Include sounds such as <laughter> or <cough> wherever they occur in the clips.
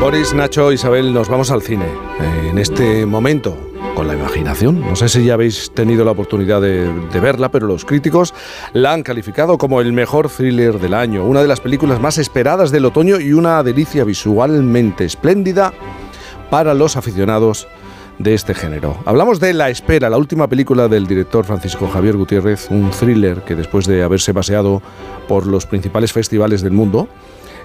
Boris, Nacho, Isabel, nos vamos al cine. Eh, en este momento, con la imaginación. No sé si ya habéis tenido la oportunidad de, verla, pero los críticos la han calificado como el mejor thriller del año, una de las películas más esperadas del otoño y una delicia visualmente espléndida para los aficionados de este género. Hablamos de La Espera, la última película del director Francisco Javier Gutiérrez, un thriller que después de haberse paseado por los principales festivales del mundo,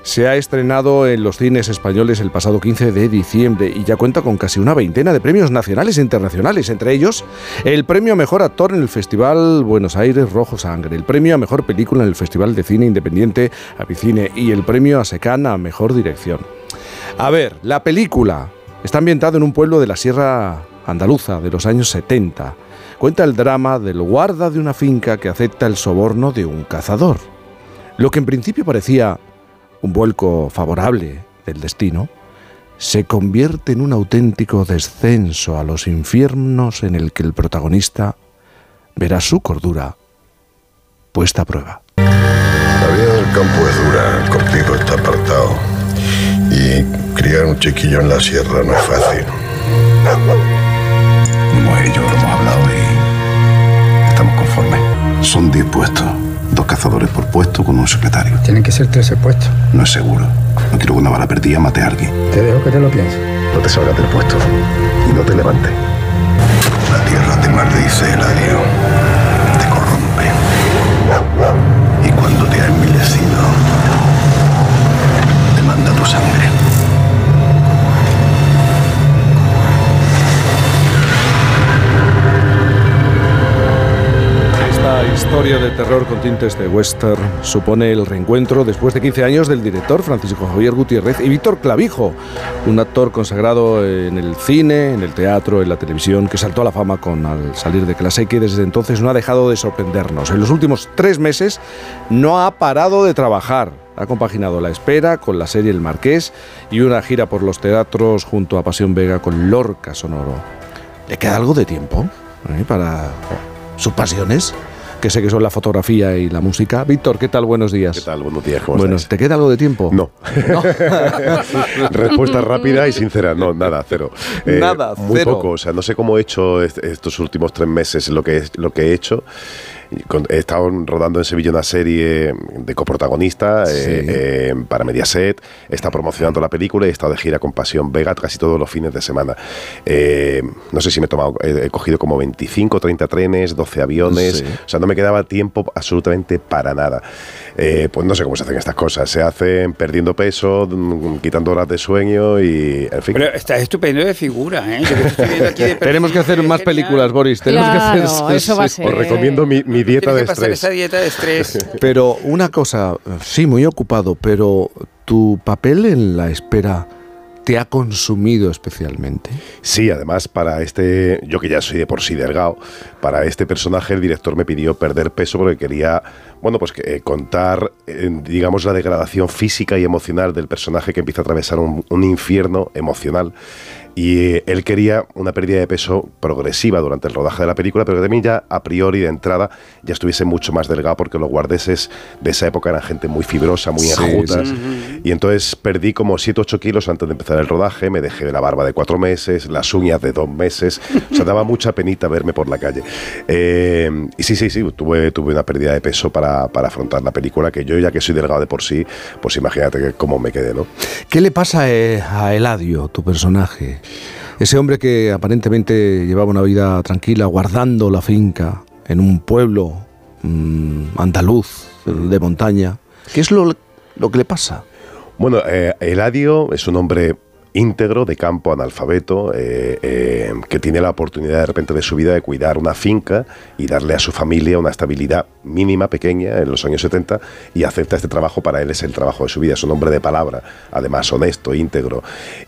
se ha estrenado en los cines españoles el pasado 15 de diciembre y ya cuenta con casi una veintena de premios nacionales e internacionales, entre ellos el premio a Mejor Actor en el Festival Buenos Aires Rojo Sangre, el premio a Mejor Película en el Festival de Cine Independiente Avicine y el premio a Secán a Mejor Dirección. A ver, la película está ambientada en un pueblo de la Sierra Andaluza de los años 70. Cuenta el drama del guarda de una finca que acepta el soborno de un cazador. Lo que en principio parecía un vuelco favorable del destino, se convierte en un auténtico descenso a los infiernos en el que el protagonista verá su cordura puesta a prueba. La vida del campo es dura, el cortijo está apartado y criar un chiquillo en la sierra no es fácil. Como ellos lo hemos hablado y estamos conformes. Son 10 puestos. Dos cazadores por puesto con un secretario. Tienen que ser 13 puestos. No es seguro. No quiero que una bala perdida mate a alguien. Te dejo que te lo pienses. No te salgas del puesto y no te levantes. La tierra te maldice, Eladio. Te corrompe. Y cuando te ha envilecido, te manda tu sangre. Esta historia de terror con tintes de western supone el reencuentro después de 15 años del director Francisco Javier Gutiérrez y Víctor Clavijo, un actor consagrado en el cine, en el teatro, en la televisión, que saltó a la fama con al salir de clase y que desde entonces no ha dejado de sorprendernos. En los últimos tres meses no ha parado de trabajar. Ha compaginado la espera con la serie El Marqués y una gira por los teatros junto a Pasión Vega con Lorca Sonoro. ¿Le queda algo de tiempo eh, para sus pasiones? Que sé que son la fotografía y la música. Víctor, ¿qué tal? Buenos días. ¿Qué tal? Buenos días. ¿cómo Bueno, estáis? ¿te queda algo de tiempo? No. <laughs> Respuesta rápida y sincera. No, nada, cero. Eh, Nada, Muy cero. poco. O sea, no sé cómo he hecho est- estos últimos tres meses lo que, lo que he hecho. He estado rodando en Sevilla una serie de coprotagonista Sí. eh, eh, para Mediaset. He estado promocionando la película y he estado de gira con Pasión Vega casi todos los fines de semana. Eh, no sé si me he tomado, he, he cogido como 25, 30 trenes, 12 aviones. Sí. O sea, no me quedaba tiempo absolutamente para nada. Eh, pues no sé cómo se hacen estas cosas. Se hacen perdiendo peso, mm, quitando horas de sueño y, en fin. Pero está estupendo de figura, ¿eh? Yo que estoy aquí de <laughs> Tenemos que hacer más películas, Boris. Tenemos Claro, que hacer eso va a ser. Os recomiendo mi, mi dieta Tienes de que pasar estrés. esa dieta de estrés. <laughs> Pero una cosa, sí, muy ocupado, pero tu papel en la espera te ha consumido especialmente. Sí, además para este, yo que ya soy de por sí delgado, para este personaje el director me pidió perder peso porque quería, bueno, pues que, eh, contar, eh, digamos, la degradación física y emocional del personaje que empieza a atravesar un, un infierno emocional. Y eh, él quería una pérdida de peso progresiva durante el rodaje de la película, pero que también ya a priori de entrada ya estuviese mucho más delgado porque los guardeses de esa época eran gente muy fibrosa, muy Sí, Y entonces perdí como 7 8 kilos antes de empezar el rodaje, me dejé la barba de cuatro meses, las uñas de dos meses, o sea, daba mucha penita verme por la calle. Eh, y sí, sí, sí, tuve, tuve una pérdida de peso para, para afrontar la película, que yo ya que soy delgado de por sí, pues imagínate cómo me quedé, ¿no? ¿Qué le pasa eh, a Eladio, tu personaje? Ese hombre que aparentemente llevaba una vida tranquila, guardando la finca en un pueblo mm, andaluz, de montaña. ¿Qué es lo, lo que le pasa? Bueno, eh, Eladio es un hombre íntegro, de campo, analfabeto, eh, eh, que tiene la oportunidad de repente de su vida de cuidar una finca y darle a su familia una estabilidad mínima, pequeña, en los años 70, y acepta este trabajo, para él es el trabajo de su vida, es un hombre de palabra, además honesto, íntegro,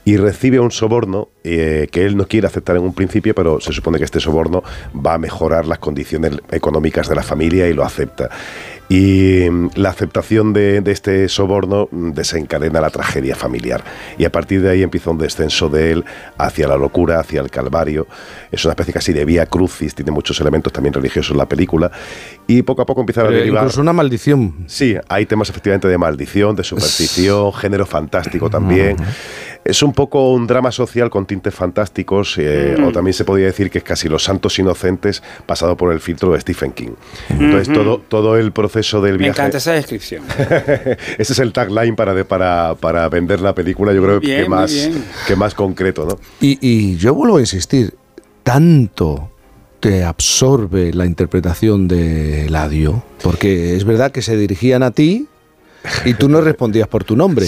y recibe un soborno eh, que él no quiere aceptar en un principio, pero se supone que este soborno va a mejorar las condiciones económicas de la familia y lo acepta. Y mm, la aceptación de, de este soborno mm, desencadena la tragedia familiar. Y a partir de ahí empieza un descenso de él hacia la locura, hacia el calvario. Es una especie casi de vía crucis, tiene muchos elementos también religiosos en la película. Y poco a poco empieza a derivar. incluso una maldición. Sí, hay temas efectivamente de maldición, de superstición, género fantástico también. Es un poco un drama social con tintes fantásticos, eh, Mm. o también se podría decir que es casi Los Santos Inocentes pasado por el filtro de Stephen King. Entonces, todo, todo el proceso del Me viaje... encanta esa descripción. <laughs> Ese es el tagline para, de- para, para vender la película, yo creo bien, que, más, que más concreto, ¿no? Y, y yo vuelvo a insistir, tanto te absorbe la interpretación de Eladio, porque es verdad que se dirigían a ti y tú no respondías por tu nombre.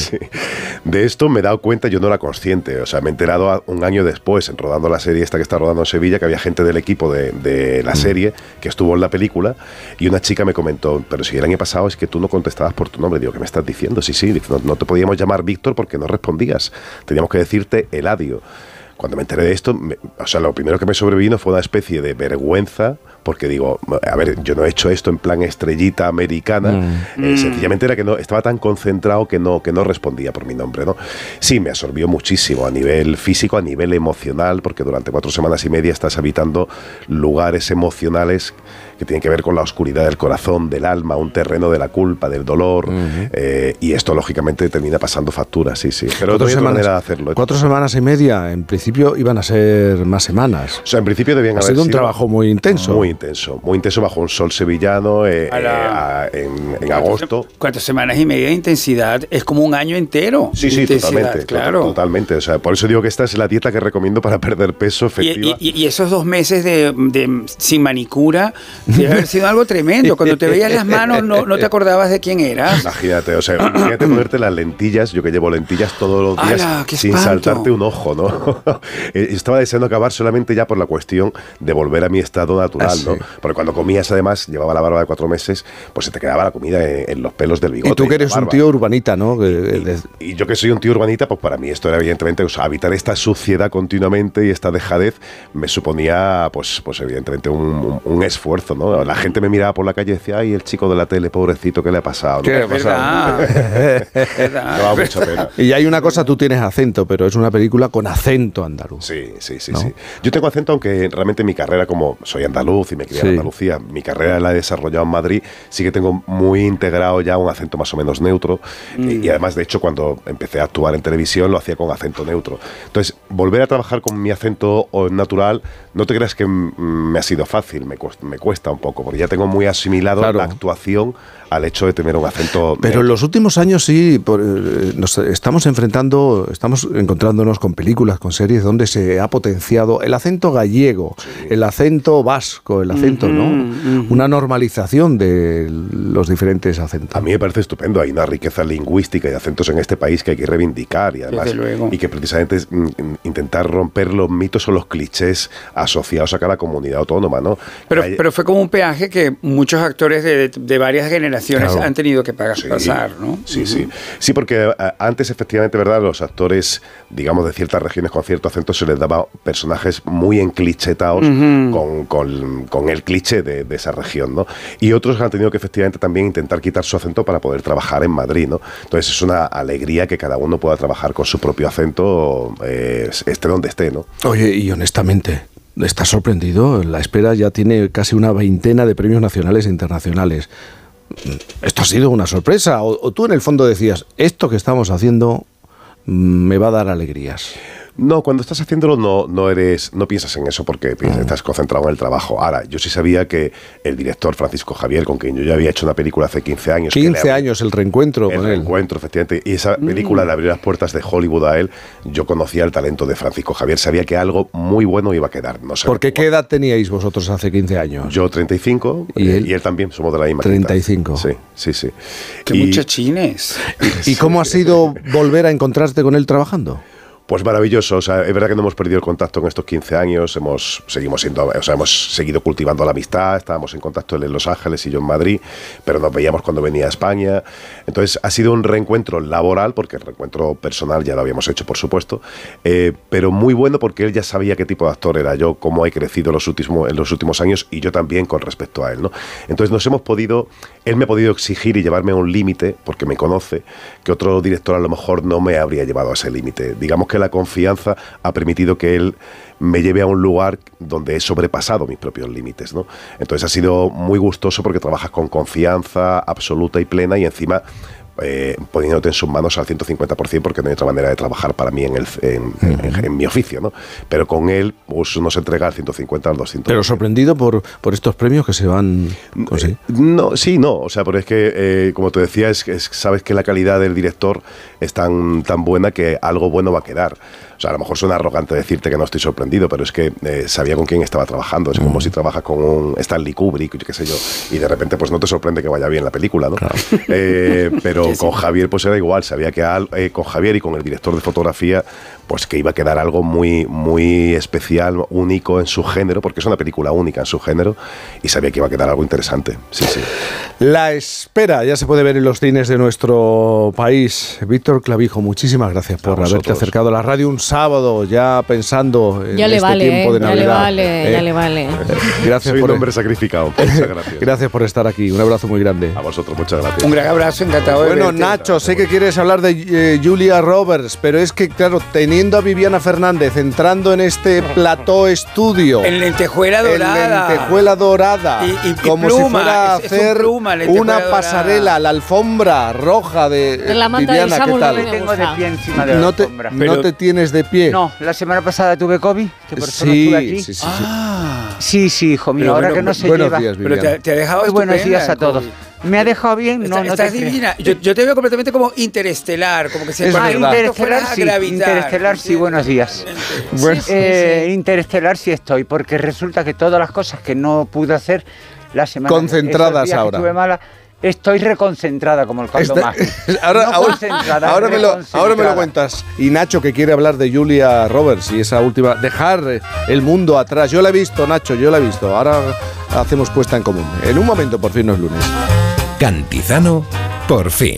De esto me he dado cuenta, yo no era consciente, o sea, me he enterado un año después, en rodando la serie esta que está rodando en Sevilla, que había gente del equipo de, de la serie que estuvo en la película y una chica me comentó, pero si el año pasado es que tú no contestabas por tu nombre, digo, ¿qué me estás diciendo? Sí, sí, no, no te podíamos llamar Víctor porque no respondías, teníamos que decirte Eladio. Cuando me enteré de esto, me- o sea, lo primero que me sobrevino fue una especie de vergüenza, porque digo, a ver, yo no he hecho esto en plan estrellita americana, eh, sencillamente era que no estaba tan concentrado que no, que no respondía por mi nombre, ¿no? Sí, me absorbió muchísimo a nivel físico, a nivel emocional, porque durante cuatro semanas y media estás habitando lugares emocionales que tienen que ver con la oscuridad del corazón, del alma, un terreno de la culpa, del dolor, eh, y esto lógicamente termina pasando factura, sí, sí. Pero otra manera de hacerlo. ¿eh? cuatro semanas y media, en principio iban a ser más semanas. O sea, en principio debían Ha haber sido un trabajo muy intenso. Muy intenso, muy intenso bajo un sol sevillano eh, A la- eh, a- en, en agosto. Cuatro semanas y media de intensidad es como un año entero. Sí, sí, totalmente, Claro. to- totalmente. O sea, por eso digo que esta es la dieta que recomiendo para <laughs> perder peso Y, efectiva. y- y esos dos meses de, de- sin manicura debe haber sido algo tremendo. Cuando te veías las manos no, no te acordabas de quién eras. Imagínate, o sea, imagínate ponerte las lentillas, yo que llevo lentillas todos los días ¡Hala, qué sin saltarte un ojo, ¿no? <laughs> Eh, Estaba deseando acabar solamente ya por la cuestión de volver a mi estado natural, Ah, sí. ¿no? Porque cuando comías además, llevaba la barba de cuatro meses, pues se te quedaba la comida en, en los pelos del bigote. Y tú que eres un tío urbanita, ¿no? De- Y yo que soy un tío urbanita, pues para mí esto era evidentemente, o sea, habitar esta suciedad continuamente y esta dejadez me suponía, pues, pues evidentemente un, un- un esfuerzo, ¿no? La gente me miraba por la calle y decía, ay, el chico de la tele, pobrecito, ¿qué le ha pasado? ¿no? ¿Qué le ha <laughs> Es verdad. Mucha pena. Y hay una cosa, tú tienes acento, pero es una película con acento andaluz. Sí, sí, sí, ¿No? sí. Yo tengo acento, aunque realmente mi carrera, como soy andaluz y me crié Sí. en Andalucía, mi carrera la he desarrollado en Madrid, sí que tengo muy integrado ya un acento más o menos neutro. Y, y además, de hecho, cuando empecé a actuar en televisión, lo hacía con acento neutro. Entonces, volver a trabajar con mi acento natural, no te creas que mm, me ha sido fácil, me cuesta, me cuesta un poco, porque ya tengo muy asimilado Claro. la actuación al hecho de tener un acento Pero en los últimos años sí, por, eh, nos estamos enfrentando, estamos encontrándonos con películas, con series donde se ha potenciado el acento gallego, el acento vasco, el acento, ¿no? Una normalización de los diferentes acentos. A mí me parece estupendo. Hay una riqueza lingüística y de acentos en este país que hay que reivindicar y además Desde luego. y que precisamente es mm, mm, intentar romper los mitos o los clichés asociados a cada comunidad autónoma, ¿no? Pero, Hay- pero fue como un peaje que muchos actores de, de varias generaciones Claro. han tenido que pagar, Sí, pasar, ¿no? Sí, sí. Sí, porque eh, antes, efectivamente, ¿verdad? Los actores, digamos, de ciertas regiones con cierto acento se les daba personajes muy enclichetados con, con- con el cliché de, de esa región, ¿no? Y otros han tenido que, efectivamente, también intentar quitar su acento para poder trabajar en Madrid, ¿no? Entonces es una alegría que cada uno pueda trabajar con su propio acento, eh, esté donde esté, ¿no? Oye, y honestamente, ¿estás sorprendido? La espera ya tiene casi una veintena de premios nacionales e internacionales. ¿Esto ha sido una sorpresa? ¿O, o tú en el fondo decías, esto que estamos haciendo mm, me va a dar alegrías? No, cuando estás haciéndolo no, no eres, no piensas en eso porque piensas- Mm. estás concentrado en el trabajo. Ahora, yo sí sabía que el director Francisco Javier, con quien yo ya había hecho una película hace 15 años. que le 15 abrí- años el reencuentro El con él. reencuentro, efectivamente. Y esa Mm. película le abrió las puertas de Hollywood a él. Yo conocía el talento de Francisco Javier. Sabía que algo muy bueno iba a quedar. No sé Porque ¿qué edad teníais vosotros hace 15 años? Yo 35 ¿Y eh, él? y él también. Somos de la misma. quinta. 35. Sí, sí, sí. Que Y- muchachines. ¿Y <laughs> cómo ha sido volver a encontrarte con él trabajando? Pues maravilloso, o sea, es verdad que no hemos perdido el contacto en estos 15 años, hemos seguimos siendo, o sea, hemos seguido cultivando la amistad, estábamos en contacto él en Los Ángeles y yo en Madrid, pero nos veíamos cuando venía a España. Entonces, ha sido un reencuentro laboral, porque el reencuentro personal ya lo habíamos hecho, por supuesto, eh, pero muy bueno porque él ya sabía qué tipo de actor era yo, cómo he crecido los últimos, en los últimos años y yo también con respecto a él, ¿no? Entonces, nos hemos podido, él me ha podido exigir y llevarme a un límite, porque me conoce, que otro director a lo mejor no me habría llevado a ese límite. Digamos que la confianza ha permitido que él me lleve a un lugar donde he sobrepasado mis propios límites, ¿no? Entonces ha sido muy gustoso porque trabajas con confianza absoluta y plena y encima eh, poniéndote en sus manos al 150% porque no hay otra manera de trabajar para mí en, el, en, en- en mi oficio, ¿no? Pero con él, pues uno se entrega al 150, al 200. Pero sorprendido por, por estos premios que se van... pues sí. No, sí, no. O sea, pero es que, eh, como te decía, es, es- sabes que la calidad del director es tan, tan buena que algo bueno va a quedar. O sea, a lo mejor suena arrogante decirte que no estoy sorprendido, pero es que eh, sabía con quién estaba trabajando. Es como si trabajas con un Stanley Kubrick, qué sé yo, y de repente pues no te sorprende que vaya bien la película, ¿no? Eh, pero con Javier pues era igual. Sabía que al- eh, con Javier y con el director de fotografía pues que iba a quedar algo muy, muy especial, único en su género, porque es una película única en su género, y sabía que iba a quedar algo interesante. Sí, sí. La espera ya se puede ver en los cines de nuestro país. Víctor Clavijo, muchísimas gracias por haberte acercado a la radio un sábado, ya pensando en Ya le este vale, tiempo ¿eh? de ya le Navidad. vale, ¿eh? ya le vale. <laughs> Gracias Soy por, un hombre sacrificado. Muchas <laughs> gracias. gracias por estar aquí. Un abrazo muy grande. A vosotros, muchas gracias. Un gran abrazo, encantado de Bueno. Nacho, sé que quieres hablar de eh, Julia Roberts, pero es que, claro, teniendo a Viviana Fernández entrando en este <laughs> plató estudio, En lentejuela en dorada. lentejuela dorada, Y- y- y como pluma, si fuera a es- es un hacer pluma, una dorada. pasarela, la alfombra roja de eh, En la manta Viviana, del ¿qué tal? no me tengo de gusta. pie encima de la No te, alfombra. no Pero- te tienes de pie. No, la semana pasada tuve COVID, que por eso no sí, estuve aquí. sí, sí, sí. Ah, Sí, sí, hijo mío, Pero ahora bueno, que no se Buenos lleva. días, pero Viviana. te, te ha dejado Muy buenos días a todos. COVID. ¿Me ha dejado bien? Está- No, no estás te divina. Yo, yo te veo completamente como interestelar, como que se Es Ah, interestelar sí, gravitar. interestelar sí, buenos días. Bueno. Eh, interestelar sí estoy, porque resulta que todas las cosas que no pude hacer la semana Concentradas que ahora. estuve mala, estoy reconcentrada como el caldo Está- <laughs> ahora, No ahora- concentrada, ahora me lo, ahora me lo cuentas. Y Nacho, que quiere hablar de Julia Roberts y esa última. Dejar el mundo atrás. Yo la he visto, Nacho, yo la he visto. Ahora hacemos puesta en común. En un momento, por fin, no es lunes. Cantizano, por fin.